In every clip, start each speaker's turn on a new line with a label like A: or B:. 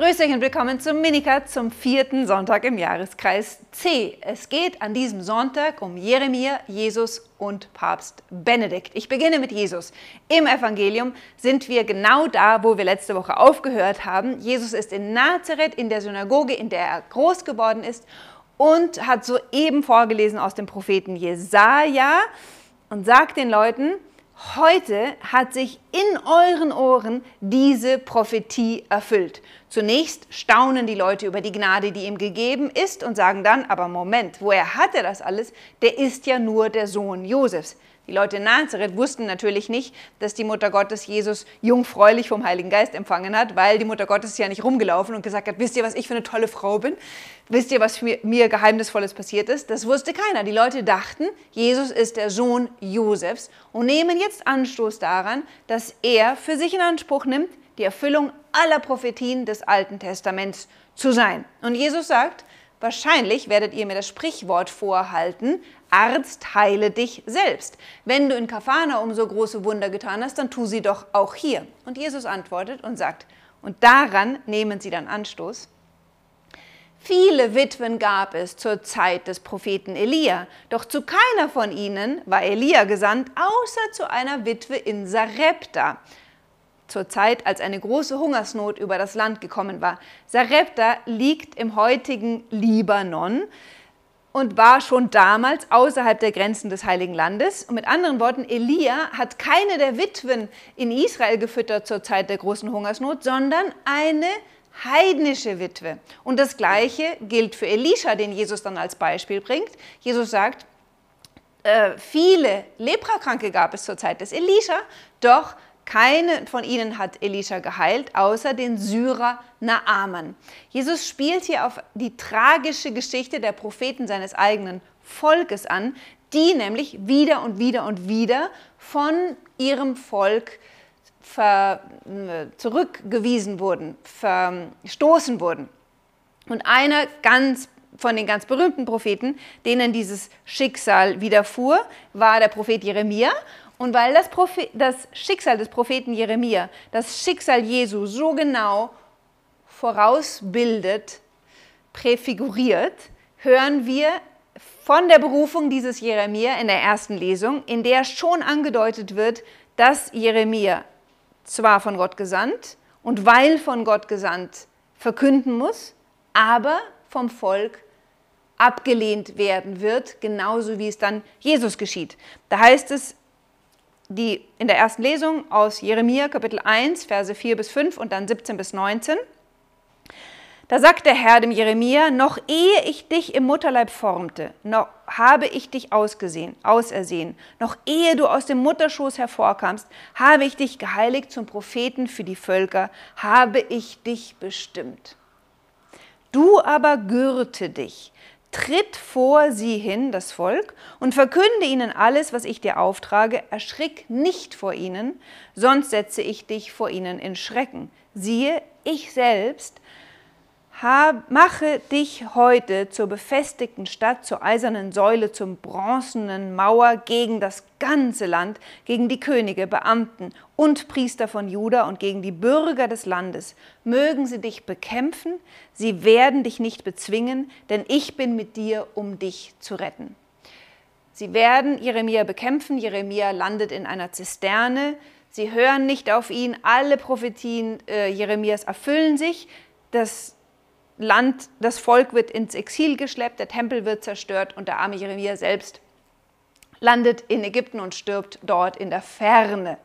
A: Grüß euch und willkommen zum Minikat zum vierten Sonntag im Jahreskreis C. Es geht an diesem Sonntag um Jeremia, Jesus und Papst Benedikt. Ich beginne mit Jesus. Im Evangelium sind wir genau da, wo wir letzte Woche aufgehört haben. Jesus ist in Nazareth, in der Synagoge, in der er groß geworden ist und hat soeben vorgelesen aus dem Propheten Jesaja und sagt den Leuten, Heute hat sich in euren Ohren diese Prophetie erfüllt. Zunächst staunen die Leute über die Gnade, die ihm gegeben ist und sagen dann, aber Moment, woher hat er das alles? Der ist ja nur der Sohn Josefs. Die Leute in Nazareth wussten natürlich nicht, dass die Mutter Gottes Jesus jungfräulich vom Heiligen Geist empfangen hat, weil die Mutter Gottes ja nicht rumgelaufen und gesagt hat, wisst ihr, was ich für eine tolle Frau bin? Wisst ihr, was mir, mir Geheimnisvolles passiert ist? Das wusste keiner. Die Leute dachten, Jesus ist der Sohn Josefs und nehmen jetzt Anstoß daran, dass er für sich in Anspruch nimmt, die Erfüllung aller Prophetien des Alten Testaments zu sein. Und Jesus sagt, wahrscheinlich werdet ihr mir das Sprichwort vorhalten, Arzt, heile dich selbst. Wenn du in Kafana so große Wunder getan hast, dann tu sie doch auch hier. Und Jesus antwortet und sagt, und daran nehmen sie dann Anstoß. Viele Witwen gab es zur Zeit des Propheten Elia, doch zu keiner von ihnen war Elia gesandt, außer zu einer Witwe in Sarepta, zur Zeit, als eine große Hungersnot über das Land gekommen war. Sarepta liegt im heutigen Libanon und war schon damals außerhalb der Grenzen des Heiligen Landes. Und mit anderen Worten, Elia hat keine der Witwen in Israel gefüttert zur Zeit der großen Hungersnot, sondern eine heidnische Witwe. Und das Gleiche gilt für Elisha, den Jesus dann als Beispiel bringt. Jesus sagt, äh, viele Leprakranke gab es zur Zeit des Elisha, doch keine von ihnen hat Elisha geheilt, außer den Syrer Naaman. Jesus spielt hier auf die tragische Geschichte der Propheten seines eigenen Volkes an, die nämlich wieder und wieder und wieder von ihrem Volk ver, äh, zurückgewiesen wurden, verstoßen wurden. Und einer ganz von den ganz berühmten Propheten, denen dieses Schicksal widerfuhr, war der Prophet Jeremia. Und weil das, das Schicksal des Propheten Jeremia das Schicksal Jesu so genau vorausbildet, präfiguriert, hören wir von der Berufung dieses Jeremia in der ersten Lesung, in der schon angedeutet wird, dass Jeremia zwar von Gott gesandt und weil von Gott gesandt verkünden muss, aber vom Volk abgelehnt werden wird, genauso wie es dann Jesus geschieht. Da heißt es die in der ersten Lesung aus Jeremia Kapitel 1, Verse 4 bis 5 und dann 17 bis 19. Da sagt der Herr dem Jeremia, noch ehe ich dich im Mutterleib formte, noch habe ich dich ausgesehen, ausersehen, noch ehe du aus dem Mutterschoß hervorkamst, habe ich dich geheiligt zum Propheten für die Völker, habe ich dich bestimmt. Du aber gürte dich, Tritt vor sie hin, das Volk, und verkünde ihnen alles, was ich dir auftrage. Erschrick nicht vor ihnen, sonst setze ich dich vor ihnen in Schrecken. Siehe, ich selbst mache dich heute zur befestigten Stadt, zur eisernen Säule, zum bronzenen Mauer gegen das ganze Land, gegen die Könige, Beamten und Priester von Juda und gegen die Bürger des Landes. Mögen sie dich bekämpfen, sie werden dich nicht bezwingen, denn ich bin mit dir, um dich zu retten. Sie werden Jeremia bekämpfen, Jeremia landet in einer Zisterne, sie hören nicht auf ihn, alle Prophetien äh, Jeremias erfüllen sich, das Land, das Volk wird ins Exil geschleppt, der Tempel wird zerstört und der arme Jeremia selbst landet in Ägypten und stirbt dort in der Ferne.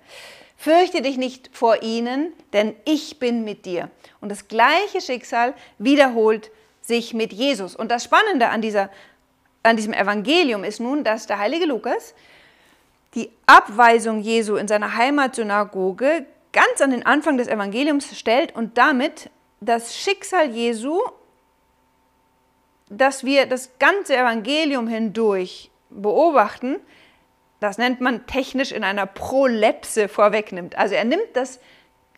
A: Fürchte dich nicht vor ihnen, denn ich bin mit dir. Und das gleiche Schicksal wiederholt sich mit Jesus. Und das Spannende an, dieser, an diesem Evangelium ist nun, dass der heilige Lukas die Abweisung Jesu in seiner Heimatsynagoge ganz an den Anfang des Evangeliums stellt und damit das Schicksal Jesu, das wir das ganze Evangelium hindurch beobachten, das nennt man technisch in einer Prolepse vorwegnimmt. Also er nimmt das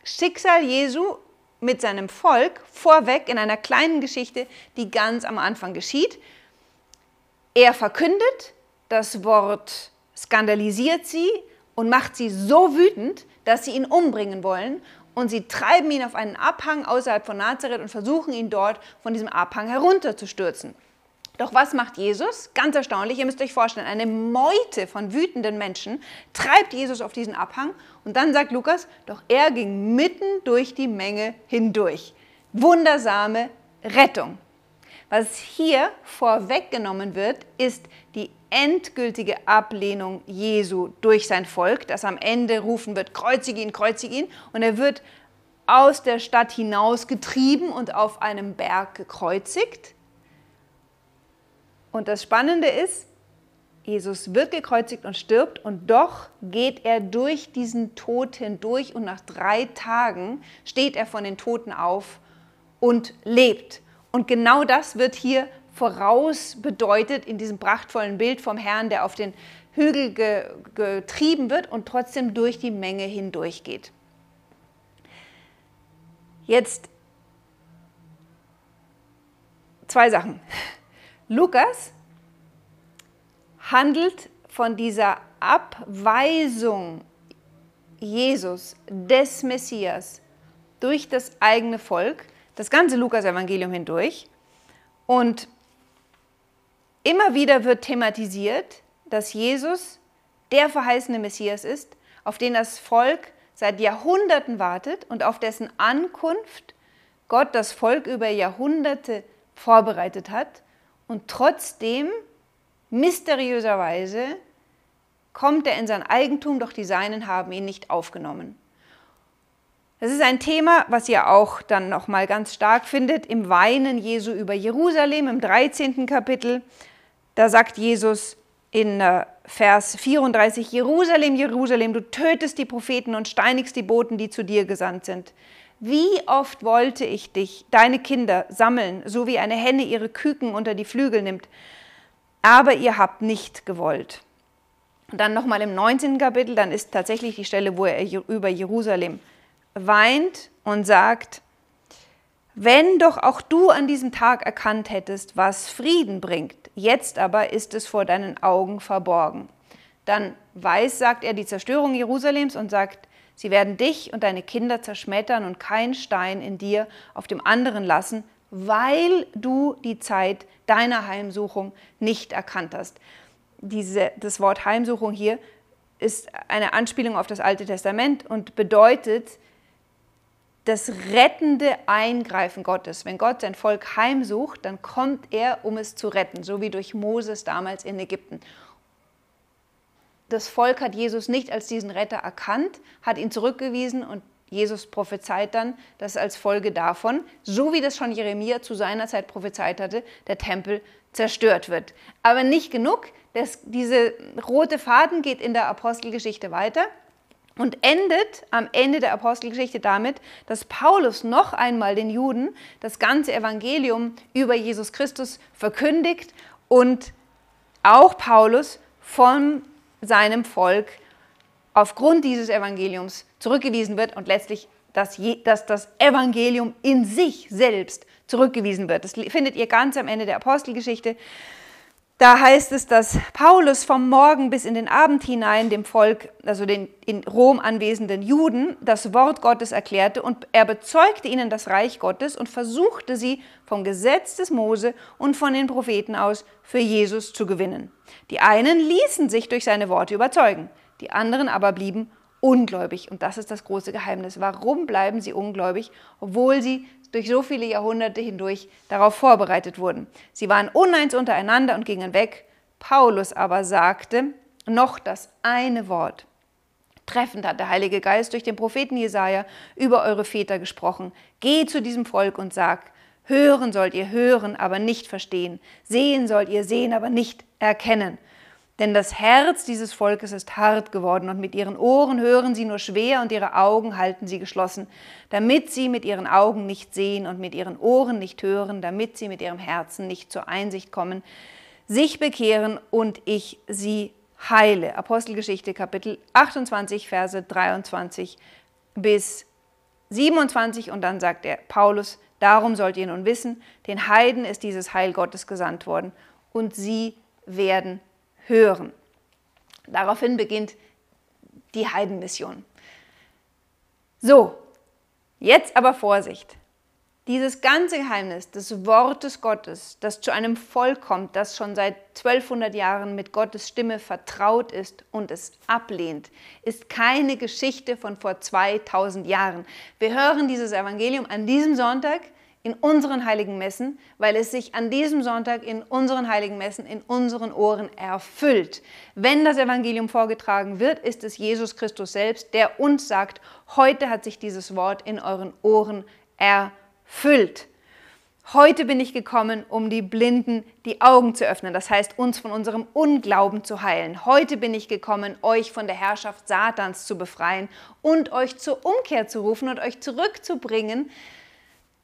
A: Schicksal Jesu mit seinem Volk vorweg in einer kleinen Geschichte, die ganz am Anfang geschieht. Er verkündet, das Wort skandalisiert sie und macht sie so wütend, dass sie ihn umbringen wollen und sie treiben ihn auf einen Abhang außerhalb von Nazareth und versuchen ihn dort von diesem Abhang herunterzustürzen. Doch was macht Jesus? Ganz erstaunlich, ihr müsst euch vorstellen, eine Meute von wütenden Menschen treibt Jesus auf diesen Abhang und dann sagt Lukas, doch er ging mitten durch die Menge hindurch. Wundersame Rettung. Was hier vorweggenommen wird, ist die endgültige Ablehnung Jesu durch sein Volk, das am Ende rufen wird, kreuzige ihn, kreuzige ihn. Und er wird aus der Stadt hinausgetrieben und auf einem Berg gekreuzigt. Und das Spannende ist, Jesus wird gekreuzigt und stirbt und doch geht er durch diesen Tod hindurch und nach drei Tagen steht er von den Toten auf und lebt. Und genau das wird hier voraus bedeutet in diesem prachtvollen Bild vom Herrn, der auf den Hügel ge getrieben wird und trotzdem durch die Menge hindurch geht. Jetzt zwei Sachen. Lukas handelt von dieser Abweisung Jesus des Messias durch das eigene Volk, das ganze Lukas-Evangelium hindurch. Und immer wieder wird thematisiert, dass Jesus der verheißene Messias ist, auf den das Volk seit Jahrhunderten wartet und auf dessen Ankunft Gott das Volk über Jahrhunderte vorbereitet hat und trotzdem mysteriöserweise kommt er in sein Eigentum, doch die Seinen haben ihn nicht aufgenommen. Das ist ein Thema, was ihr auch dann noch mal ganz stark findet im Weinen Jesu über Jerusalem im 13. Kapitel. Da sagt Jesus in äh, Vers 34, Jerusalem, Jerusalem, du tötest die Propheten und steinigst die Boten, die zu dir gesandt sind. Wie oft wollte ich dich, deine Kinder, sammeln, so wie eine Henne ihre Küken unter die Flügel nimmt, aber ihr habt nicht gewollt. Und dann nochmal im 19. Kapitel, dann ist tatsächlich die Stelle, wo er über Jerusalem weint und sagt, wenn doch auch du an diesem Tag erkannt hättest, was Frieden bringt, jetzt aber ist es vor deinen Augen verborgen. Dann weiß, sagt er, die Zerstörung Jerusalems und sagt, Sie werden dich und deine Kinder zerschmettern und keinen Stein in dir auf dem anderen lassen, weil du die Zeit deiner Heimsuchung nicht erkannt hast. Diese, das Wort Heimsuchung hier ist eine Anspielung auf das Alte Testament und bedeutet das rettende Eingreifen Gottes. Wenn Gott sein Volk heimsucht, dann kommt er, um es zu retten, so wie durch Moses damals in Ägypten das Volk hat Jesus nicht als diesen Retter erkannt, hat ihn zurückgewiesen und Jesus prophezeit dann, dass als Folge davon, so wie das schon Jeremia zu seiner Zeit prophezeit hatte, der Tempel zerstört wird. Aber nicht genug, das, diese rote Faden geht in der Apostelgeschichte weiter und endet am Ende der Apostelgeschichte damit, dass Paulus noch einmal den Juden das ganze Evangelium über Jesus Christus verkündigt und auch Paulus vom seinem Volk aufgrund dieses Evangeliums zurückgewiesen wird und letztlich dass, dass das Evangelium in sich selbst zurückgewiesen wird. Das findet ihr ganz am Ende der Apostelgeschichte. Da heißt es, dass Paulus vom Morgen bis in den Abend hinein dem Volk, also den in Rom anwesenden Juden, das Wort Gottes erklärte und er bezeugte ihnen das Reich Gottes und versuchte sie vom Gesetz des Mose und von den Propheten aus für Jesus zu gewinnen. Die einen ließen sich durch seine Worte überzeugen, die anderen aber blieben ungläubig. Und das ist das große Geheimnis. Warum bleiben sie ungläubig, obwohl sie durch so viele Jahrhunderte hindurch darauf vorbereitet wurden. Sie waren uneins untereinander und gingen weg. Paulus aber sagte noch das eine Wort. Treffend hat der Heilige Geist durch den Propheten Jesaja über eure Väter gesprochen. Geh zu diesem Volk und sag: Hören sollt ihr hören, aber nicht verstehen. Sehen sollt ihr sehen, aber nicht erkennen. Denn das Herz dieses Volkes ist hart geworden und mit ihren Ohren hören sie nur schwer und ihre Augen halten sie geschlossen, damit sie mit ihren Augen nicht sehen und mit ihren Ohren nicht hören, damit sie mit ihrem Herzen nicht zur Einsicht kommen, sich bekehren und ich sie heile. Apostelgeschichte Kapitel 28, Verse 23 bis 27 und dann sagt er Paulus, darum sollt ihr nun wissen, den Heiden ist dieses Heil Gottes gesandt worden und sie werden hören. Daraufhin beginnt die Heidenmission. So, Jetzt aber Vorsicht. Dieses ganze Geheimnis des Wortes Gottes, das zu einem Volk kommt, das schon seit 1200 Jahren mit Gottes Stimme vertraut ist und es ablehnt, ist keine Geschichte von vor 2000 Jahren. Wir hören dieses Evangelium an diesem Sonntag in unseren heiligen Messen, weil es sich an diesem Sonntag in unseren heiligen Messen in unseren Ohren erfüllt. Wenn das Evangelium vorgetragen wird, ist es Jesus Christus selbst, der uns sagt, heute hat sich dieses Wort in euren Ohren erfüllt füllt. Heute bin ich gekommen, um die Blinden die Augen zu öffnen, das heißt uns von unserem Unglauben zu heilen. Heute bin ich gekommen, euch von der Herrschaft Satans zu befreien und euch zur Umkehr zu rufen und euch zurückzubringen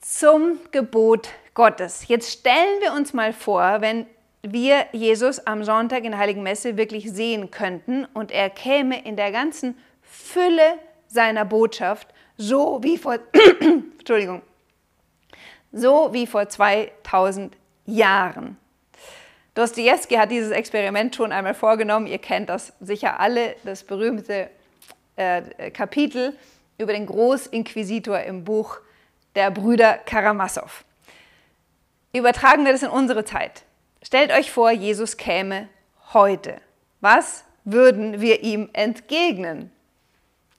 A: zum Gebot Gottes. Jetzt stellen wir uns mal vor, wenn wir Jesus am Sonntag in der Heiligen Messe wirklich sehen könnten und er käme in der ganzen Fülle seiner Botschaft, so wie vor, Entschuldigung, so wie vor 2000 Jahren. Dostoevsky hat dieses Experiment schon einmal vorgenommen. Ihr kennt das sicher alle, das berühmte äh, Kapitel über den Großinquisitor im Buch der Brüder Karamassow. Übertragen wir das in unsere Zeit. Stellt euch vor, Jesus käme heute. Was würden wir ihm entgegnen?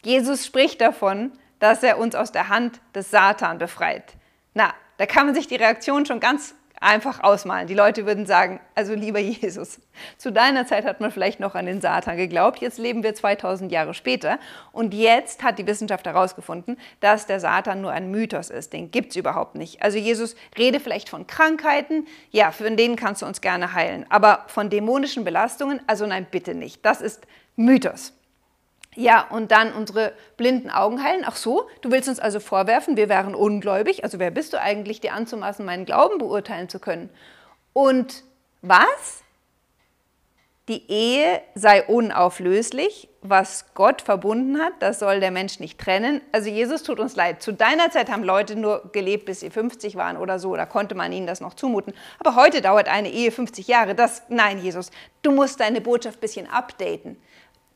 A: Jesus spricht davon, dass er uns aus der Hand des Satan befreit. Na, da kann man sich die Reaktion schon ganz einfach ausmalen. Die Leute würden sagen, also lieber Jesus, zu deiner Zeit hat man vielleicht noch an den Satan geglaubt, jetzt leben wir 2000 Jahre später und jetzt hat die Wissenschaft herausgefunden, dass der Satan nur ein Mythos ist, den gibt es überhaupt nicht. Also Jesus rede vielleicht von Krankheiten, ja, von denen kannst du uns gerne heilen, aber von dämonischen Belastungen, also nein, bitte nicht, das ist Mythos. Ja, und dann unsere blinden Augen heilen. Ach so, du willst uns also vorwerfen, wir wären ungläubig. Also wer bist du eigentlich, dir anzumaßen, meinen Glauben beurteilen zu können? Und was? Die Ehe sei unauflöslich. Was Gott verbunden hat, das soll der Mensch nicht trennen. Also Jesus tut uns leid. Zu deiner Zeit haben Leute nur gelebt, bis sie 50 waren oder so. Da konnte man ihnen das noch zumuten. Aber heute dauert eine Ehe 50 Jahre. Das, nein, Jesus, du musst deine Botschaft ein bisschen updaten.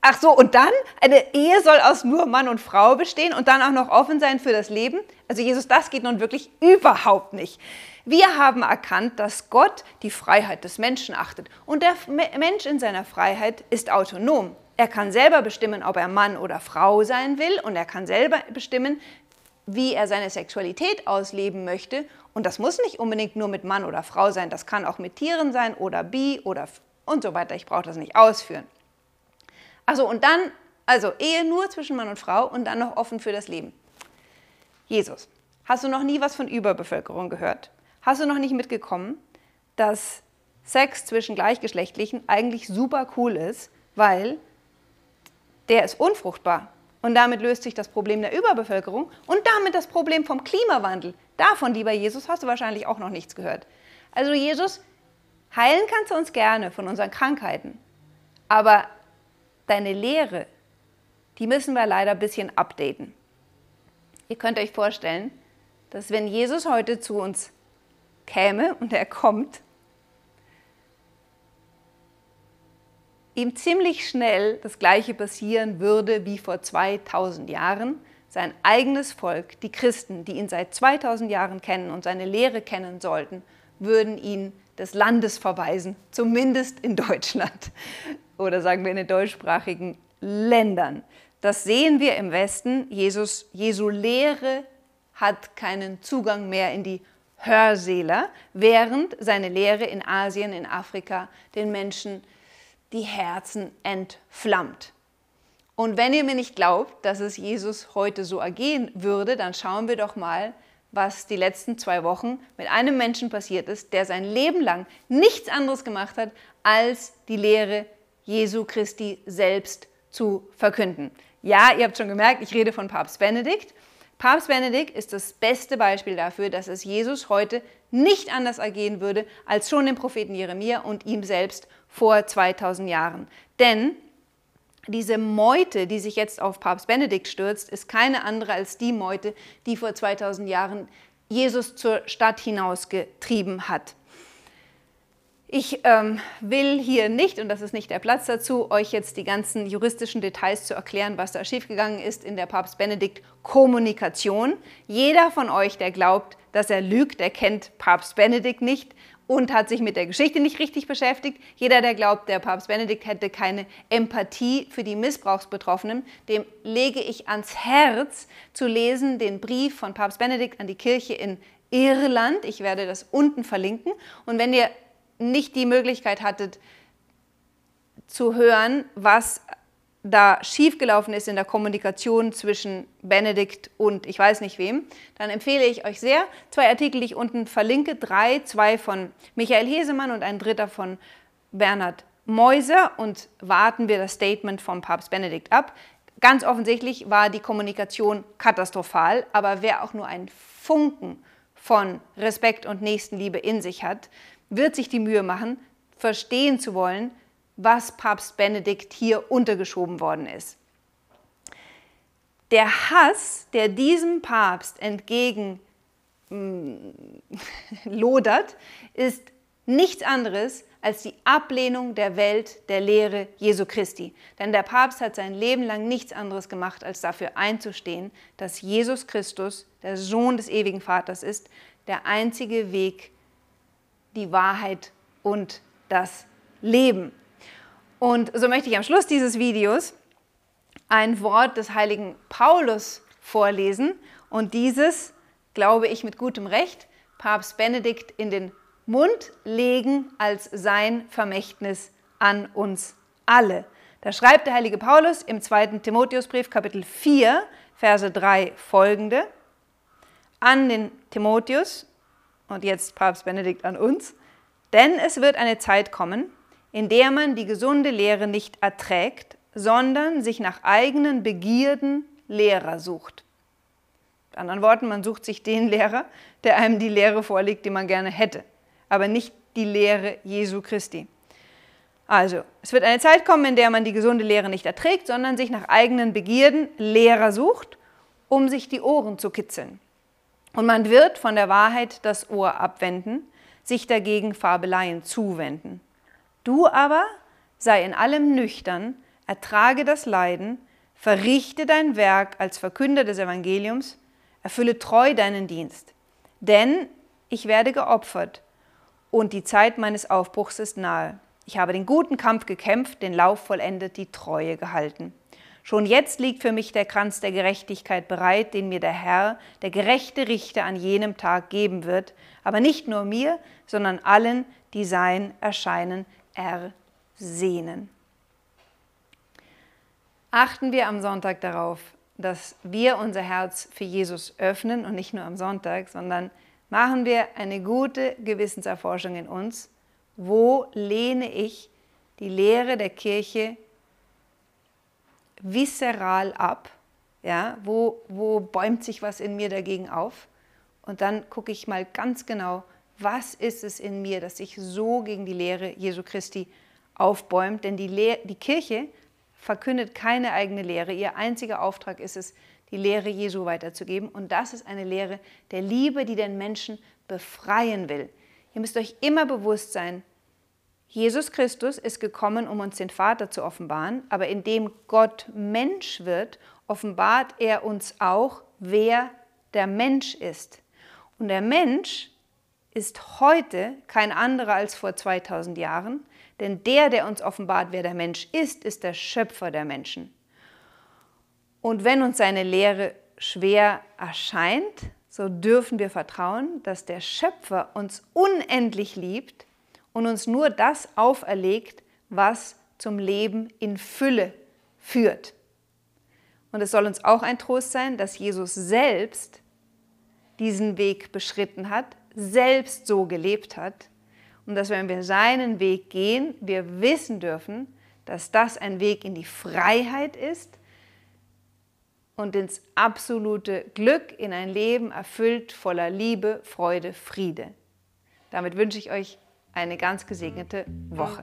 A: Ach so, und dann? Eine Ehe soll aus nur Mann und Frau bestehen und dann auch noch offen sein für das Leben? Also Jesus, das geht nun wirklich überhaupt nicht. Wir haben erkannt, dass Gott die Freiheit des Menschen achtet. Und der Mensch in seiner Freiheit ist autonom. Er kann selber bestimmen, ob er Mann oder Frau sein will und er kann selber bestimmen, wie er seine Sexualität ausleben möchte. Und das muss nicht unbedingt nur mit Mann oder Frau sein, das kann auch mit Tieren sein oder bi oder und so weiter. Ich brauche das nicht ausführen. Achso, und dann, also Ehe nur zwischen Mann und Frau und dann noch offen für das Leben. Jesus, hast du noch nie was von Überbevölkerung gehört? Hast du noch nicht mitgekommen, dass Sex zwischen Gleichgeschlechtlichen eigentlich super cool ist, weil der ist unfruchtbar. Und damit löst sich das Problem der Überbevölkerung und damit das Problem vom Klimawandel. Davon, lieber Jesus, hast du wahrscheinlich auch noch nichts gehört. Also Jesus, heilen kannst du uns gerne von unseren Krankheiten. Aber deine Lehre, die müssen wir leider ein bisschen updaten. Ihr könnt euch vorstellen, dass wenn Jesus heute zu uns käme und er kommt, ihm ziemlich schnell das gleiche passieren würde wie vor 2000 Jahren. Sein eigenes Volk, die Christen, die ihn seit 2000 Jahren kennen und seine Lehre kennen sollten, würden ihn des Landes verweisen, zumindest in Deutschland oder sagen wir in den deutschsprachigen Ländern. Das sehen wir im Westen. Jesus, Jesu Lehre hat keinen Zugang mehr in die Hörsäle, während seine Lehre in Asien, in Afrika den Menschen die Herzen entflammt. Und wenn ihr mir nicht glaubt, dass es Jesus heute so ergehen würde, dann schauen wir doch mal, was die letzten zwei Wochen mit einem Menschen passiert ist, der sein Leben lang nichts anderes gemacht hat, als die Lehre Jesu Christi selbst zu verkünden. Ja, ihr habt schon gemerkt, ich rede von Papst Benedikt. Papst Benedikt ist das beste Beispiel dafür, dass es Jesus heute nicht anders ergehen würde als schon dem Propheten Jeremia und ihm selbst vor 2000 Jahren. Denn diese Meute, die sich jetzt auf Papst Benedikt stürzt, ist keine andere als die Meute, die vor 2000 Jahren Jesus zur Stadt hinausgetrieben hat. Ich ähm, will hier nicht, und das ist nicht der Platz dazu, euch jetzt die ganzen juristischen Details zu erklären, was da schiefgegangen ist in der Papst Benedikt Kommunikation. Jeder von euch, der glaubt, dass er lügt, der kennt Papst Benedikt nicht und hat sich mit der Geschichte nicht richtig beschäftigt. Jeder, der glaubt, der Papst Benedikt hätte keine Empathie für die Missbrauchsbetroffenen, dem lege ich ans Herz zu lesen den Brief von Papst Benedikt an die Kirche in Irland. Ich werde das unten verlinken. Und wenn ihr nicht die Möglichkeit hattet zu hören, was da schiefgelaufen ist in der Kommunikation zwischen Benedikt und ich weiß nicht wem, dann empfehle ich euch sehr zwei Artikel, die ich unten verlinke, drei, zwei von Michael Hesemann und ein dritter von Bernhard Meuser und warten wir das Statement vom Papst Benedikt ab. Ganz offensichtlich war die Kommunikation katastrophal, aber wer auch nur einen Funken von Respekt und Nächstenliebe in sich hat, wird sich die Mühe machen, verstehen zu wollen, was Papst Benedikt hier untergeschoben worden ist. Der Hass, der diesem Papst entgegen mm, lodert, ist nichts anderes als die Ablehnung der Welt der Lehre Jesu Christi. Denn der Papst hat sein Leben lang nichts anderes gemacht, als dafür einzustehen, dass Jesus Christus, der Sohn des ewigen Vaters ist, der einzige Weg die Wahrheit und das Leben. Und so möchte ich am Schluss dieses Videos ein Wort des heiligen Paulus vorlesen und dieses, glaube ich mit gutem Recht, Papst Benedikt in den Mund legen als sein Vermächtnis an uns alle. Da schreibt der heilige Paulus im zweiten Timotheusbrief Kapitel 4, Verse 3 folgende an den Timotheus, und jetzt Papst Benedikt an uns, denn es wird eine Zeit kommen, in der man die gesunde Lehre nicht erträgt, sondern sich nach eigenen Begierden Lehrer sucht. Mit anderen Worten, man sucht sich den Lehrer, der einem die Lehre vorlegt, die man gerne hätte, aber nicht die Lehre Jesu Christi. Also, es wird eine Zeit kommen, in der man die gesunde Lehre nicht erträgt, sondern sich nach eigenen Begierden Lehrer sucht, um sich die Ohren zu kitzeln. Und man wird von der Wahrheit das Ohr abwenden, sich dagegen Fabeleien zuwenden. Du aber sei in allem nüchtern, ertrage das Leiden, verrichte dein Werk als Verkünder des Evangeliums, erfülle treu deinen Dienst. Denn ich werde geopfert und die Zeit meines Aufbruchs ist nahe. Ich habe den guten Kampf gekämpft, den Lauf vollendet, die Treue gehalten. Schon jetzt liegt für mich der Kranz der Gerechtigkeit bereit, den mir der Herr, der gerechte Richter, an jenem Tag geben wird, aber nicht nur mir, sondern allen, die sein Erscheinen ersehnen. Achten wir am Sonntag darauf, dass wir unser Herz für Jesus öffnen und nicht nur am Sonntag, sondern machen wir eine gute Gewissenserforschung in uns. Wo lehne ich die Lehre der Kirche visceral ab? Ja, wo, wo bäumt sich was in mir dagegen auf? Und dann gucke ich mal ganz genau, was ist es in mir, das sich so gegen die Lehre Jesu Christi aufbäumt. Denn die, Lehr die Kirche verkündet keine eigene Lehre. Ihr einziger Auftrag ist es, die Lehre Jesu weiterzugeben. Und das ist eine Lehre der Liebe, die den Menschen befreien will. Ihr müsst euch immer bewusst sein, Jesus Christus ist gekommen, um uns den Vater zu offenbaren, aber indem Gott Mensch wird, offenbart er uns auch, wer der Mensch ist. Und der Mensch ist heute kein anderer als vor 2000 Jahren, denn der, der uns offenbart, wer der Mensch ist, ist der Schöpfer der Menschen. Und wenn uns seine Lehre schwer erscheint, so dürfen wir vertrauen, dass der Schöpfer uns unendlich liebt und uns nur das auferlegt, was zum Leben in Fülle führt. Und es soll uns auch ein Trost sein, dass Jesus selbst diesen Weg beschritten hat, selbst so gelebt hat und dass wenn wir seinen Weg gehen, wir wissen dürfen, dass das ein Weg in die Freiheit ist und ins absolute Glück, in ein Leben erfüllt voller Liebe, Freude, Friede. Damit wünsche ich euch eine ganz gesegnete Woche.